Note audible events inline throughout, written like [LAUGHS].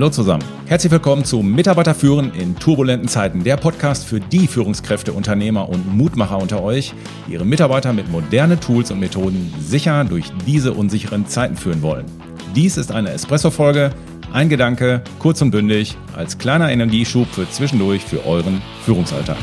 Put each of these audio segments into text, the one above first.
Hallo zusammen. Herzlich willkommen zu Mitarbeiter führen in turbulenten Zeiten, der Podcast für die Führungskräfte, Unternehmer und Mutmacher unter euch, die ihre Mitarbeiter mit modernen Tools und Methoden sicher durch diese unsicheren Zeiten führen wollen. Dies ist eine Espresso-Folge, ein Gedanke, kurz und bündig, als kleiner Energieschub für zwischendurch für euren Führungsalltag.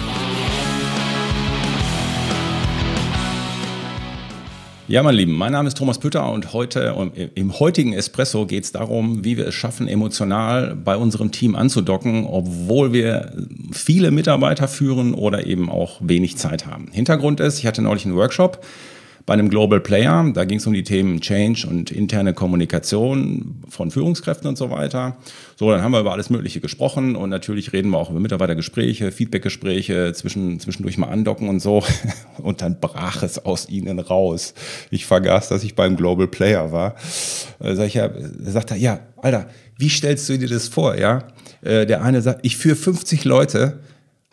Ja, meine Lieben, mein Name ist Thomas Pütter und heute im heutigen Espresso geht es darum, wie wir es schaffen, emotional bei unserem Team anzudocken, obwohl wir viele Mitarbeiter führen oder eben auch wenig Zeit haben. Hintergrund ist, ich hatte neulich einen Workshop bei einem Global Player. Da ging es um die Themen Change und interne Kommunikation von Führungskräften und so weiter. So, dann haben wir über alles Mögliche gesprochen und natürlich reden wir auch über Mitarbeitergespräche, Feedbackgespräche, zwischen, zwischendurch mal andocken und so. [LAUGHS] Und dann brach es aus ihnen raus. Ich vergaß, dass ich beim Global Player war. Sag ich ja, sagt er, ja, Alter, wie stellst du dir das vor, ja? Äh, der eine sagt, ich führe 50 Leute,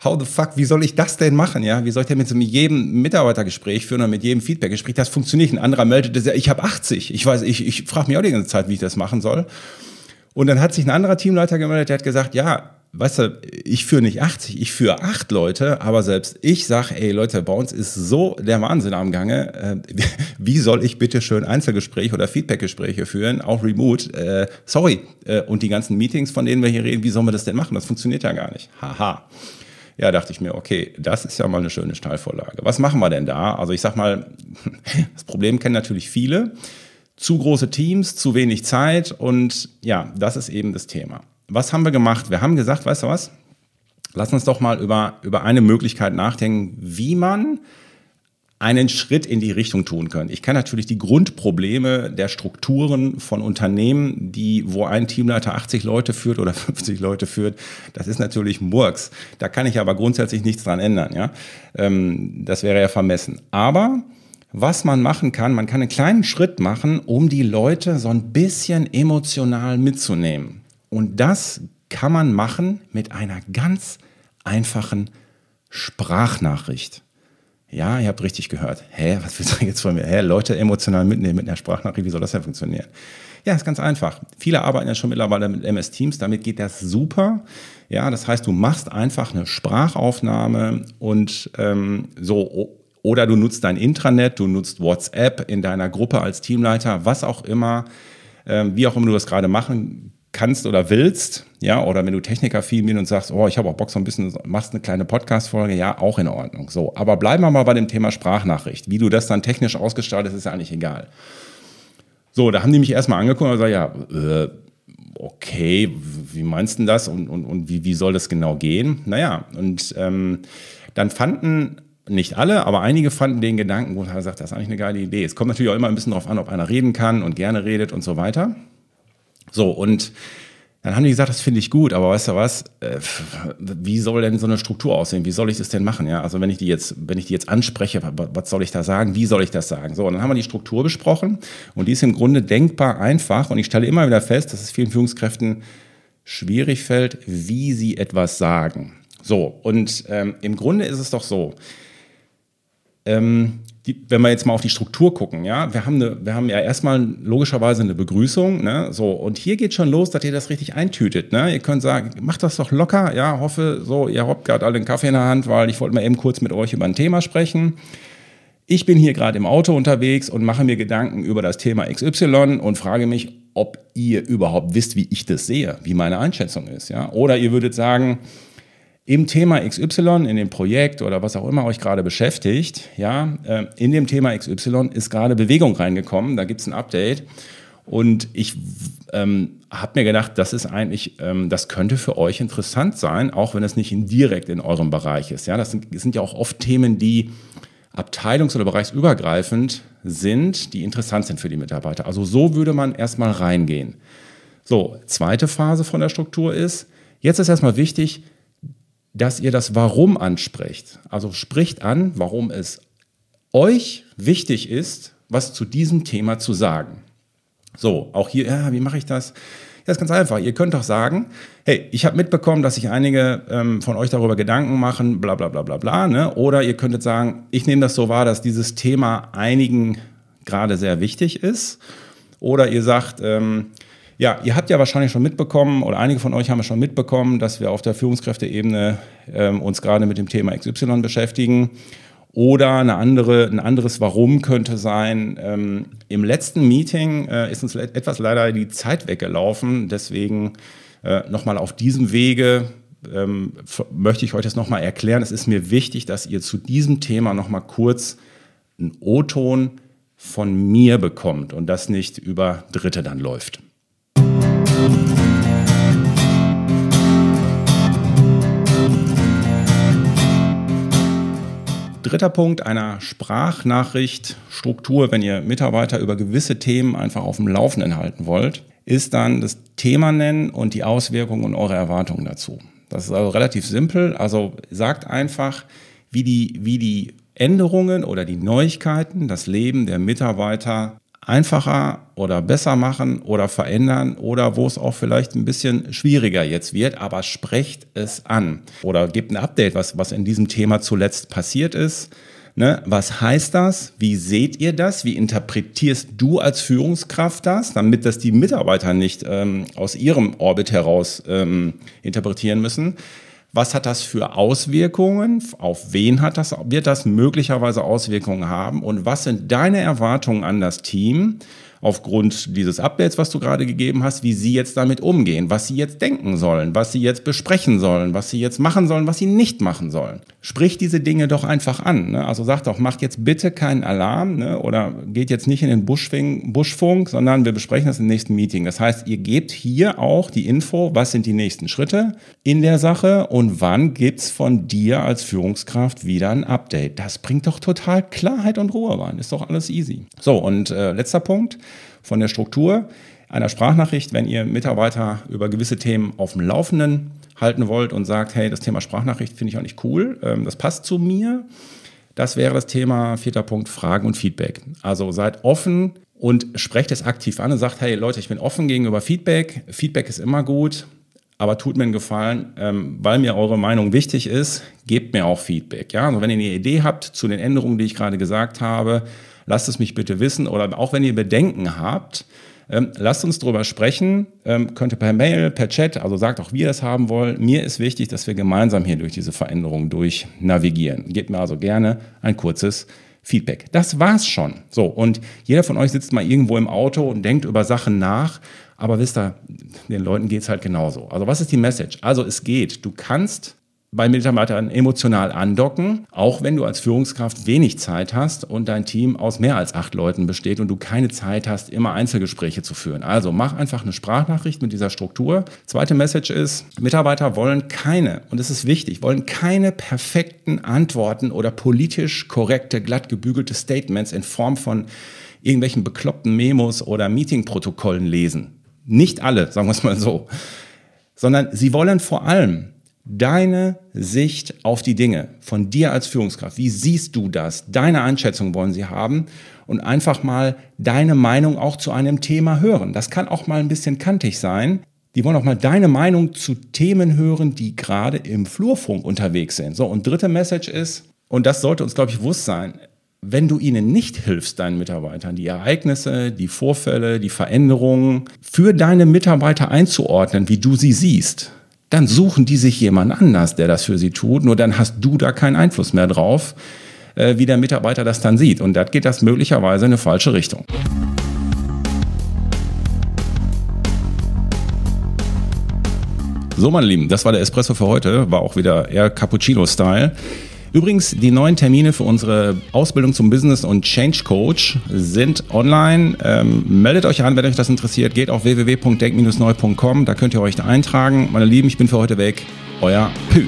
how the fuck, wie soll ich das denn machen? Ja, wie soll ich denn mit so jedem Mitarbeitergespräch führen oder mit jedem Feedbackgespräch? Das funktioniert nicht. Ein anderer meldet, das, ich habe 80. Ich weiß, ich, ich frage mich auch die ganze Zeit, wie ich das machen soll. Und dann hat sich ein anderer Teamleiter gemeldet, der hat gesagt, ja, weißt du, ich führe nicht 80, ich führe acht Leute, aber selbst ich sage, ey Leute, bei uns ist so der Wahnsinn am Gange. Äh, [LAUGHS] wie soll ich bitte schön Einzelgespräche oder Feedbackgespräche führen, auch remote? Äh, sorry. Äh, und die ganzen Meetings, von denen wir hier reden, wie sollen wir das denn machen? Das funktioniert ja gar nicht. Haha. Ja, dachte ich mir, okay, das ist ja mal eine schöne Steilvorlage. Was machen wir denn da? Also ich sag mal, [LAUGHS] das Problem kennen natürlich viele. Zu große Teams, zu wenig Zeit und ja, das ist eben das Thema. Was haben wir gemacht? Wir haben gesagt, weißt du was? Lass uns doch mal über, über eine Möglichkeit nachdenken, wie man einen Schritt in die Richtung tun können. Ich kann natürlich die Grundprobleme der Strukturen von Unternehmen, die, wo ein Teamleiter 80 Leute führt oder [LAUGHS] 50 Leute führt, das ist natürlich Murks. Da kann ich aber grundsätzlich nichts dran ändern. Ja? Ähm, das wäre ja vermessen. Aber was man machen kann, man kann einen kleinen Schritt machen, um die Leute so ein bisschen emotional mitzunehmen. Und das kann man machen mit einer ganz einfachen Sprachnachricht. Ja, ihr habt richtig gehört. Hä, was willst du jetzt von mir? Hä, Leute emotional mitnehmen mit einer Sprachnachricht, wie soll das denn funktionieren? Ja, ist ganz einfach. Viele arbeiten ja schon mittlerweile mit MS Teams, damit geht das super. Ja, das heißt, du machst einfach eine Sprachaufnahme und ähm, so oder du nutzt dein Intranet, du nutzt WhatsApp in deiner Gruppe als Teamleiter, was auch immer, ähm, wie auch immer du das gerade machen kannst oder willst, ja, oder wenn du Technikaffin bist und sagst, oh, ich habe auch Bock so ein bisschen, machst eine kleine Podcast-Folge, ja, auch in Ordnung. So, aber bleiben wir mal bei dem Thema Sprachnachricht. Wie du das dann technisch ausgestaltet, ist ja eigentlich egal. So, da haben die mich erstmal angeguckt und gesagt, ja, äh, okay, wie meinst du das und, und, und wie, wie soll das genau gehen? Naja, und ähm, dann fanden nicht alle, aber einige fanden den Gedanken, wo er sagt, das ist eigentlich eine geile Idee. Es kommt natürlich auch immer ein bisschen darauf an, ob einer reden kann und gerne redet und so weiter. So, und dann haben die gesagt, das finde ich gut, aber weißt du was, äh, wie soll denn so eine Struktur aussehen? Wie soll ich das denn machen? Ja, also wenn ich die jetzt, wenn ich die jetzt anspreche, was soll ich da sagen? Wie soll ich das sagen? So, und dann haben wir die Struktur besprochen und die ist im Grunde denkbar einfach und ich stelle immer wieder fest, dass es vielen Führungskräften schwierig fällt, wie sie etwas sagen. So, und ähm, im Grunde ist es doch so, ähm, die, wenn wir jetzt mal auf die Struktur gucken, ja, wir haben, eine, wir haben ja erstmal logischerweise eine Begrüßung, ne, so, und hier geht schon los, dass ihr das richtig eintütet, ne, ihr könnt sagen, macht das doch locker, ja, hoffe, so, ihr habt gerade alle einen Kaffee in der Hand, weil ich wollte mal eben kurz mit euch über ein Thema sprechen. Ich bin hier gerade im Auto unterwegs und mache mir Gedanken über das Thema XY und frage mich, ob ihr überhaupt wisst, wie ich das sehe, wie meine Einschätzung ist, ja, oder ihr würdet sagen, im Thema XY, in dem Projekt oder was auch immer euch gerade beschäftigt, ja, äh, in dem Thema XY ist gerade Bewegung reingekommen, da gibt es ein Update. Und ich ähm, habe mir gedacht, das ist eigentlich, ähm, das könnte für euch interessant sein, auch wenn es nicht in direkt in eurem Bereich ist. Ja, das sind, das sind ja auch oft Themen, die abteilungs- oder bereichsübergreifend sind, die interessant sind für die Mitarbeiter. Also so würde man erstmal reingehen. So, zweite Phase von der Struktur ist, jetzt ist erstmal wichtig, dass ihr das Warum ansprecht. Also spricht an, warum es euch wichtig ist, was zu diesem Thema zu sagen. So, auch hier, ja, wie mache ich das? Ja, ist ganz einfach. Ihr könnt doch sagen, hey, ich habe mitbekommen, dass sich einige ähm, von euch darüber Gedanken machen, bla bla bla bla bla. Ne? Oder ihr könntet sagen, ich nehme das so wahr, dass dieses Thema einigen gerade sehr wichtig ist. Oder ihr sagt, ähm, Ja, ihr habt ja wahrscheinlich schon mitbekommen, oder einige von euch haben es schon mitbekommen, dass wir auf der Führungskräfteebene ähm, uns gerade mit dem Thema XY beschäftigen. Oder eine andere, ein anderes Warum könnte sein, ähm, im letzten Meeting äh, ist uns etwas leider die Zeit weggelaufen. Deswegen äh, nochmal auf diesem Wege ähm, möchte ich euch das nochmal erklären. Es ist mir wichtig, dass ihr zu diesem Thema nochmal kurz einen O-Ton von mir bekommt und das nicht über Dritte dann läuft. Dritter Punkt einer Sprachnachricht Struktur, wenn ihr Mitarbeiter über gewisse Themen einfach auf dem Laufenden halten wollt, ist dann das Thema nennen und die Auswirkungen und eure Erwartungen dazu. Das ist also relativ simpel. Also sagt einfach, wie die, wie die Änderungen oder die Neuigkeiten das Leben der Mitarbeiter einfacher oder besser machen oder verändern oder wo es auch vielleicht ein bisschen schwieriger jetzt wird, aber sprecht es an oder gebt ein Update, was, was in diesem Thema zuletzt passiert ist. Ne? Was heißt das? Wie seht ihr das? Wie interpretierst du als Führungskraft das, damit das die Mitarbeiter nicht ähm, aus ihrem Orbit heraus ähm, interpretieren müssen? Was hat das für Auswirkungen? Auf wen hat das, wird das möglicherweise Auswirkungen haben? Und was sind deine Erwartungen an das Team? Aufgrund dieses Updates, was du gerade gegeben hast, wie sie jetzt damit umgehen, was sie jetzt denken sollen, was sie jetzt besprechen sollen, was sie jetzt machen sollen, was sie nicht machen sollen. Sprich diese Dinge doch einfach an. Ne? Also sag doch, macht jetzt bitte keinen Alarm ne? oder geht jetzt nicht in den Buschfink, Buschfunk, sondern wir besprechen das im nächsten Meeting. Das heißt, ihr gebt hier auch die Info, was sind die nächsten Schritte in der Sache und wann gibt's von dir als Führungskraft wieder ein Update. Das bringt doch total Klarheit und Ruhe rein. Ist doch alles easy. So, und äh, letzter Punkt von der Struktur einer Sprachnachricht, wenn ihr Mitarbeiter über gewisse Themen auf dem Laufenden halten wollt und sagt, hey, das Thema Sprachnachricht finde ich auch nicht cool, ähm, das passt zu mir. Das wäre das Thema, vierter Punkt, Fragen und Feedback. Also seid offen und sprecht es aktiv an und sagt, hey Leute, ich bin offen gegenüber Feedback. Feedback ist immer gut, aber tut mir einen Gefallen, ähm, weil mir eure Meinung wichtig ist, gebt mir auch Feedback. Ja? Also wenn ihr eine Idee habt zu den Änderungen, die ich gerade gesagt habe, lasst es mich bitte wissen. Oder auch wenn ihr Bedenken habt, ähm, lasst uns darüber sprechen. Ähm, könnt ihr per Mail, per Chat, also sagt auch, wie ihr es haben wollt. Mir ist wichtig, dass wir gemeinsam hier durch diese Veränderung durch navigieren. Gebt mir also gerne ein kurzes Feedback. Das war's schon. So, und jeder von euch sitzt mal irgendwo im Auto und denkt über Sachen nach. Aber wisst ihr, den Leuten geht's halt genauso. Also was ist die Message? Also es geht. Du kannst bei Mitarbeitern emotional andocken, auch wenn du als Führungskraft wenig Zeit hast und dein Team aus mehr als acht Leuten besteht und du keine Zeit hast, immer Einzelgespräche zu führen. Also mach einfach eine Sprachnachricht mit dieser Struktur. Zweite Message ist, Mitarbeiter wollen keine, und es ist wichtig, wollen keine perfekten Antworten oder politisch korrekte, glatt gebügelte Statements in Form von irgendwelchen bekloppten Memos oder Meetingprotokollen lesen. Nicht alle, sagen wir es mal so. Sondern sie wollen vor allem deine Sicht auf die Dinge von dir als Führungskraft. Wie siehst du das? Deine Einschätzung wollen sie haben und einfach mal deine Meinung auch zu einem Thema hören. Das kann auch mal ein bisschen kantig sein. Die wollen auch mal deine Meinung zu Themen hören, die gerade im Flurfunk unterwegs sind. So, und dritte Message ist, und das sollte uns, glaube ich, bewusst sein, wenn du ihnen nicht hilfst, deinen Mitarbeitern, die Ereignisse, die Vorfälle, die Veränderungen für deine Mitarbeiter einzuordnen, wie du sie siehst, dann suchen die sich jemand anders, der das für sie tut. Nur dann hast du da keinen Einfluss mehr drauf, äh, wie der Mitarbeiter das dann sieht. Und da geht das möglicherweise in eine falsche Richtung. So, meine Lieben, das war der Espresso für heute. War auch wieder eher Cappuccino-Style. Übrigens, die neuen Termine für unsere Ausbildung zum Business und Change Coach sind online. Ähm, meldet euch an, wenn euch das interessiert. Geht auf www.denk-neu.com, da könnt ihr euch da eintragen. Meine Lieben, ich bin für heute weg. Euer Pü.